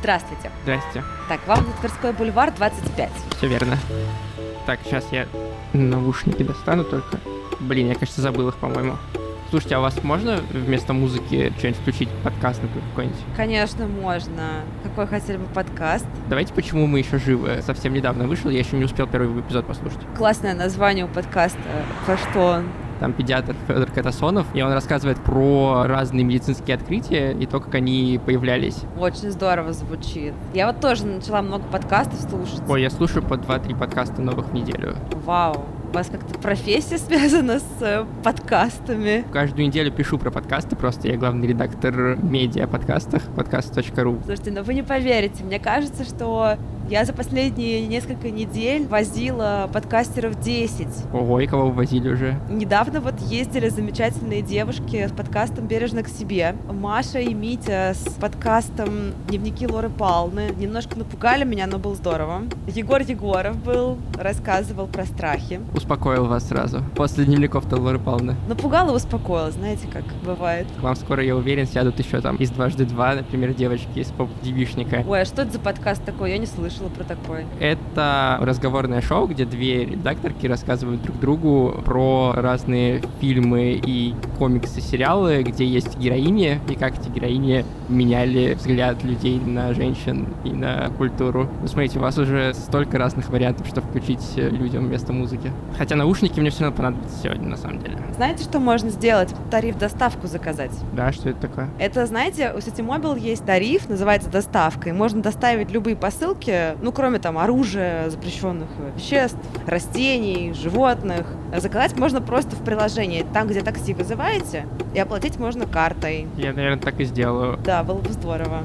Здравствуйте. Здрасте. Так, вам на Тверской бульвар 25. Все верно. Так, сейчас я наушники достану только. Блин, я, кажется, забыл их, по-моему. Слушайте, а у вас можно вместо музыки что-нибудь включить, подкаст, например, какой-нибудь? Конечно, можно. Какой хотели бы подкаст? Давайте «Почему мы еще живы». Совсем недавно вышел, я еще не успел первый эпизод послушать. Классное название у подкаста. Про что он? Там педиатр Федор Катасонов, и он рассказывает про разные медицинские открытия и то, как они появлялись. Очень здорово звучит. Я вот тоже начала много подкастов слушать. Ой, я слушаю по 2-3 подкаста новых в неделю. Вау. У вас как-то профессия связана с э, подкастами? Каждую неделю пишу про подкасты, просто я главный редактор медиа подкастах, подкаст.ру. Слушайте, ну вы не поверите, мне кажется, что я за последние несколько недель возила подкастеров 10. Ого, и кого вы возили уже? Недавно вот ездили замечательные девушки с подкастом «Бережно к себе». Маша и Митя с подкастом «Дневники Лоры Палны». Немножко напугали меня, но было здорово. Егор Егоров был, рассказывал про страхи. Успокоил вас сразу. После дневников-то Лоры Павловны. Напугал и успокоил, знаете, как бывает. К вам скоро, я уверен, сядут еще там из дважды два, например, девочки из поп-девишника. Ой, а что это за подкаст такой? Я не слышала про такой. Это разговорное шоу, где две редакторки рассказывают друг другу про разные фильмы и комиксы, сериалы, где есть героини, и как эти героини меняли взгляд людей на женщин и на культуру. Ну, смотрите, у вас уже столько разных вариантов, что включить людям вместо музыки. Хотя наушники мне все равно понадобятся сегодня, на самом деле. Знаете, что можно сделать? Тариф доставку заказать. Да, что это такое? Это, знаете, у Ситимобил есть тариф, называется доставка, и можно доставить любые посылки ну, кроме там оружия, запрещенных веществ, растений, животных, заказать можно просто в приложении. Там, где такси вызываете, и оплатить можно картой. Я, наверное, так и сделаю. Да, было бы здорово.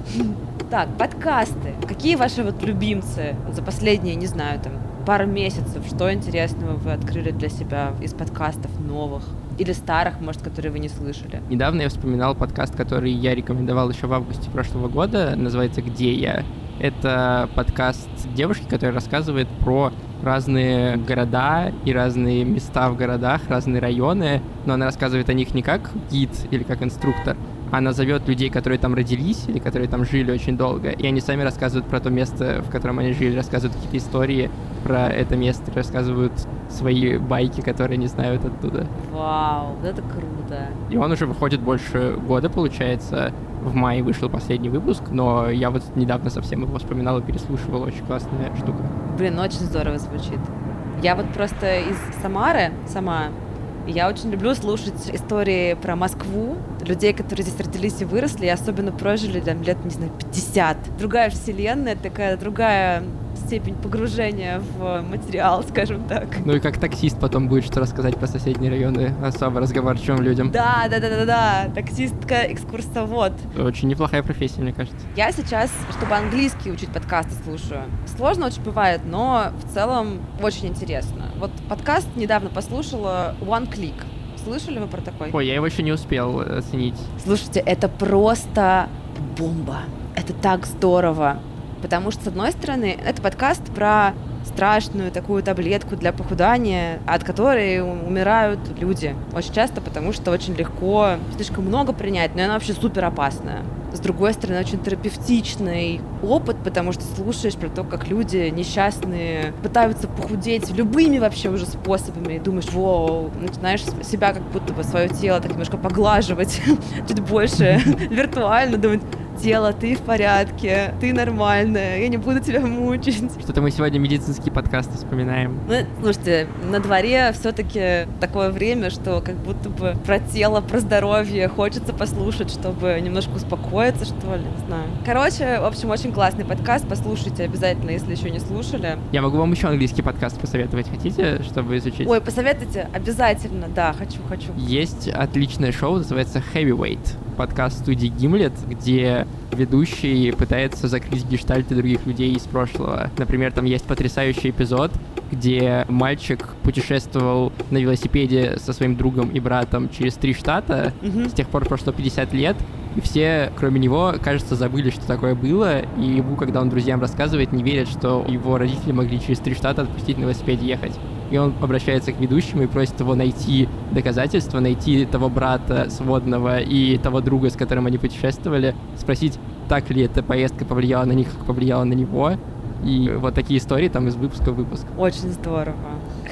Так, подкасты. Какие ваши вот любимцы за последние, не знаю, там, пару месяцев? Что интересного вы открыли для себя из подкастов новых? Или старых, может, которые вы не слышали? Недавно я вспоминал подкаст, который я рекомендовал еще в августе прошлого года. Называется «Где я?». Это подкаст девушки, которая рассказывает про разные города и разные места в городах, разные районы, но она рассказывает о них не как гид или как инструктор, она зовет людей, которые там родились или которые там жили очень долго, и они сами рассказывают про то место, в котором они жили, рассказывают какие-то истории про это место, рассказывают свои байки, которые не знают оттуда. Вау, это круто. И он уже выходит больше года, получается. В мае вышел последний выпуск, но я вот недавно совсем его вспоминал и переслушивал. Очень классная штука. Блин, очень здорово звучит. Я вот просто из Самары сама я очень люблю слушать истории про Москву, людей, которые здесь родились и выросли, и особенно прожили там лет, не знаю, 50. Другая вселенная, такая другая степень погружения в материал, скажем так. Ну и как таксист потом будет что рассказать про соседние районы особо разговорчивым людям. Да, да, да, да, да. Таксистка, экскурсовод. Очень неплохая профессия, мне кажется. Я сейчас, чтобы английский учить, подкасты слушаю. Сложно очень бывает, но в целом очень интересно. Вот подкаст недавно послушала One Click. Слышали вы про такой? Ой, я его еще не успел оценить. Слушайте, это просто бомба. Это так здорово. Потому что, с одной стороны, это подкаст про страшную такую таблетку для похудания, от которой умирают люди. Очень часто, потому что очень легко, слишком много принять, но она вообще супер опасная. С другой стороны, очень терапевтичный опыт, потому что слушаешь про то, как люди несчастные пытаются похудеть любыми вообще уже способами, и думаешь, воу, начинаешь себя как будто бы свое тело так немножко поглаживать чуть больше виртуально, думать, тело, ты в порядке, ты нормальная, я не буду тебя мучить. Что-то мы сегодня медицинские подкасты вспоминаем. Ну, слушайте, на дворе все-таки такое время, что как будто бы про тело, про здоровье хочется послушать, чтобы немножко успокоиться, что ли, не знаю. Короче, в общем, очень классный подкаст, послушайте обязательно, если еще не слушали. Я могу вам еще английский подкаст посоветовать, хотите, чтобы изучить? Ой, посоветуйте, обязательно, да, хочу, хочу. Есть отличное шоу, называется Heavyweight подкаст студии Гимлет, где ведущий пытается закрыть гештальты других людей из прошлого. Например, там есть потрясающий эпизод, где мальчик путешествовал на велосипеде со своим другом и братом через три штата. Mm-hmm. С тех пор прошло 50 лет, и все, кроме него, кажется, забыли, что такое было, и ему, когда он друзьям рассказывает, не верят, что его родители могли через три штата отпустить на велосипеде ехать. И он обращается к ведущему и просит его найти доказательства, найти того брата сводного и того друга, с которым они путешествовали, спросить, так ли эта поездка повлияла на них, как повлияла на него. И вот такие истории там из выпуска в выпуск. Очень здорово.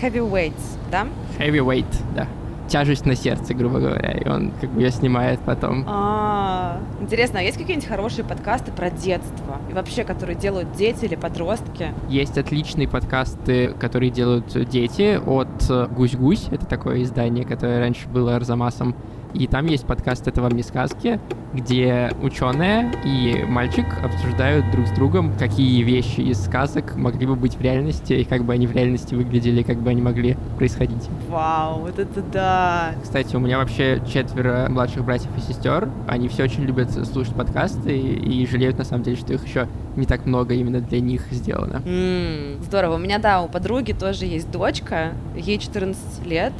Heavyweights, да? Heavyweight, да тяжесть на сердце, грубо говоря, и он как бы ее снимает потом. А, интересно, а есть какие-нибудь хорошие подкасты про детство? И вообще, которые делают дети или подростки? Есть отличные подкасты, которые делают дети от Гусь-Гусь. Это такое издание, которое раньше было Арзамасом. И там есть подкаст «Это вам не сказки», где ученые и мальчик обсуждают друг с другом, какие вещи из сказок могли бы быть в реальности, и как бы они в реальности выглядели, как бы они могли происходить. Вау, вот это да! Кстати, у меня вообще четверо младших братьев и сестер. Они все очень любят слушать подкасты и, и жалеют, на самом деле, что их еще не так много именно для них сделано. Mm, здорово. У меня, да, у подруги тоже есть дочка, ей 14 лет,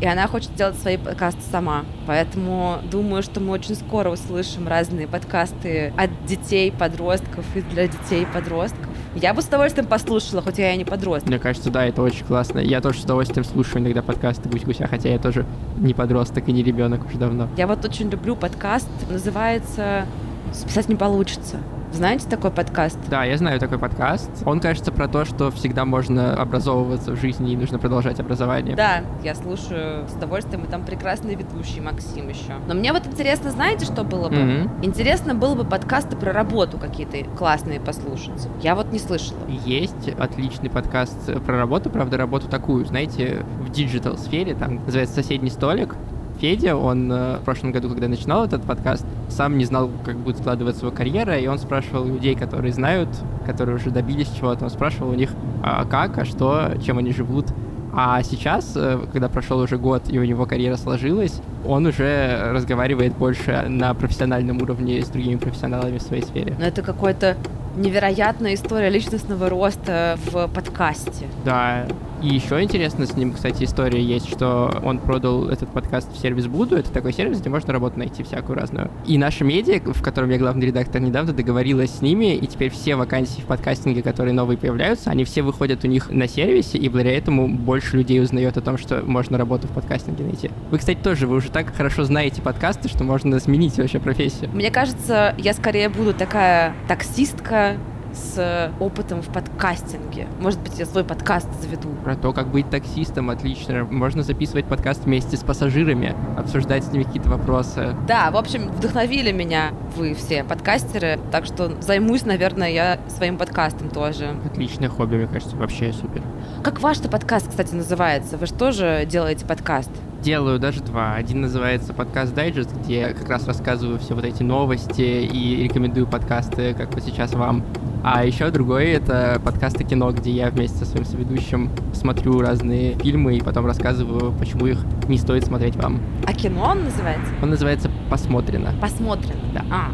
и она хочет делать свои подкасты сама. Поэтому думаю, что мы очень скоро услышим разные подкасты от детей, подростков и для детей, подростков. Я бы с удовольствием послушала, хоть я и не подросток. Мне кажется, да, это очень классно. Я тоже с удовольствием слушаю иногда подкасты «Гусь-гуся», хотя я тоже не подросток и не ребенок уже давно. Я вот очень люблю подкаст, называется «Списать не получится». Знаете такой подкаст? Да, я знаю такой подкаст. Он, кажется, про то, что всегда можно образовываться в жизни и нужно продолжать образование. Да, я слушаю с удовольствием, и там прекрасный ведущий Максим еще. Но мне вот интересно, знаете, что было бы? Mm-hmm. Интересно было бы подкасты про работу какие-то классные послушать. Я вот не слышала. Есть отличный подкаст про работу, правда, работу такую, знаете, в digital сфере, там называется «Соседний столик», Федя, он э, в прошлом году, когда начинал этот подкаст, сам не знал, как будет складываться его карьера, и он спрашивал людей, которые знают, которые уже добились чего-то, он спрашивал у них, а как, а что, чем они живут. А сейчас, э, когда прошел уже год и у него карьера сложилась, он уже разговаривает больше на профессиональном уровне с другими профессионалами в своей сфере. Но это какой-то невероятная история личностного роста в подкасте. Да, и еще интересно с ним, кстати, история есть, что он продал этот подкаст в сервис Буду. Это такой сервис, где можно работу найти всякую разную. И наша медиа, в котором я главный редактор, недавно договорилась с ними, и теперь все вакансии в подкастинге, которые новые появляются, они все выходят у них на сервисе, и благодаря этому больше людей узнает о том, что можно работу в подкастинге найти. Вы, кстати, тоже, вы уже так хорошо знаете подкасты, что можно сменить вообще профессию. Мне кажется, я скорее буду такая таксистка, пока с опытом в подкастинге. Может быть, я свой подкаст заведу. Про то, как быть таксистом, отлично. Можно записывать подкаст вместе с пассажирами, обсуждать с ними какие-то вопросы. Да, в общем, вдохновили меня вы все подкастеры, так что займусь, наверное, я своим подкастом тоже. Отличное хобби, мне кажется, вообще супер. Как ваш-то подкаст, кстати, называется? Вы же тоже делаете подкаст? Делаю даже два. Один называется подкаст Дайджест, где я как раз рассказываю все вот эти новости и рекомендую подкасты, как вот сейчас вам. А еще другой — это подкасты кино, где я вместе со своим соведущим смотрю разные фильмы и потом рассказываю, почему их не стоит смотреть вам. А кино он называется? Он называется «Посмотрено». «Посмотрено». Да. А,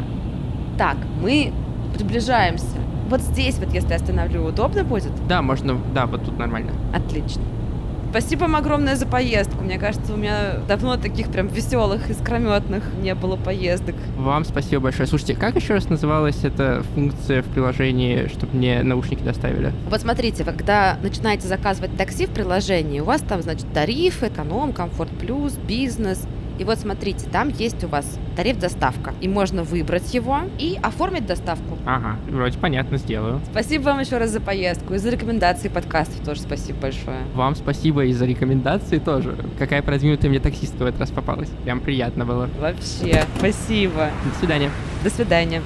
так, мы приближаемся. Вот здесь вот, если остановлю, удобно будет? Да, можно, да, вот тут нормально. Отлично. Спасибо вам огромное за поездку. Мне кажется, у меня давно таких прям веселых, искрометных не было поездок. Вам спасибо большое. Слушайте, как еще раз называлась эта функция в приложении, чтобы мне наушники доставили? Вот смотрите, когда начинаете заказывать такси в приложении, у вас там, значит, тарифы, эконом, комфорт плюс, бизнес – и вот смотрите, там есть у вас тариф доставка. И можно выбрать его и оформить доставку. Ага, вроде понятно, сделаю. Спасибо вам еще раз за поездку и за рекомендации подкастов тоже спасибо большое. Вам спасибо и за рекомендации тоже. Какая продвинутая мне таксистка в этот раз попалась. Прям приятно было. Вообще, спасибо. До свидания. До свидания.